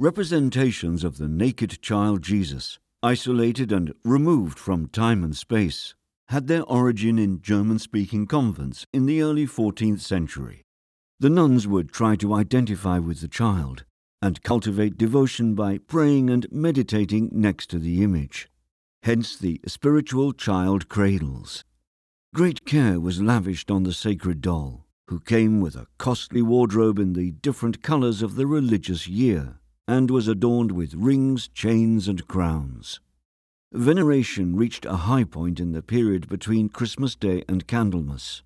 Representations of the naked child Jesus, isolated and removed from time and space, had their origin in German speaking convents in the early 14th century. The nuns would try to identify with the child and cultivate devotion by praying and meditating next to the image. Hence the spiritual child cradles. Great care was lavished on the sacred doll, who came with a costly wardrobe in the different colours of the religious year, and was adorned with rings, chains, and crowns. Veneration reached a high point in the period between Christmas Day and Candlemas.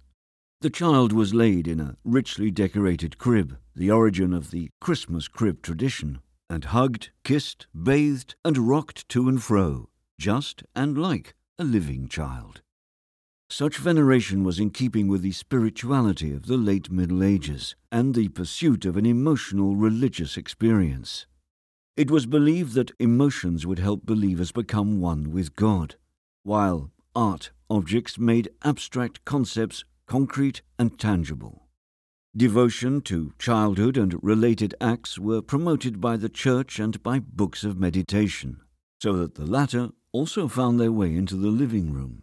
The child was laid in a richly decorated crib, the origin of the Christmas crib tradition, and hugged, kissed, bathed, and rocked to and fro, just and like a living child. Such veneration was in keeping with the spirituality of the late Middle Ages and the pursuit of an emotional religious experience. It was believed that emotions would help believers become one with God, while art objects made abstract concepts concrete and tangible. Devotion to childhood and related acts were promoted by the church and by books of meditation, so that the latter also found their way into the living room.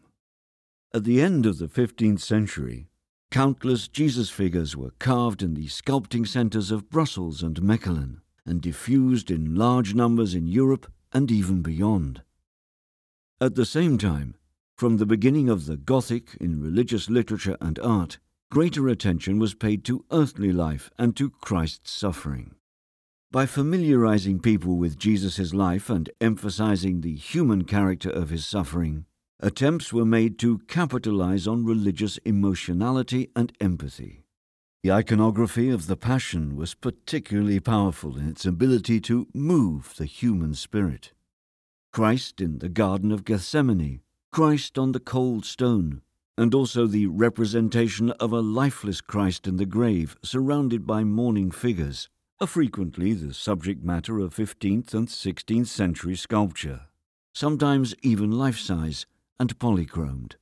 At the end of the 15th century, countless Jesus figures were carved in the sculpting centres of Brussels and Mechelen and diffused in large numbers in Europe and even beyond. At the same time, from the beginning of the Gothic in religious literature and art, greater attention was paid to earthly life and to Christ's suffering. By familiarizing people with Jesus' life and emphasizing the human character of his suffering, attempts were made to capitalize on religious emotionality and empathy. The iconography of the Passion was particularly powerful in its ability to move the human spirit. Christ in the Garden of Gethsemane, Christ on the cold stone, and also the representation of a lifeless Christ in the grave surrounded by mourning figures, are frequently the subject matter of 15th and 16th century sculpture, sometimes even life size and polychromed.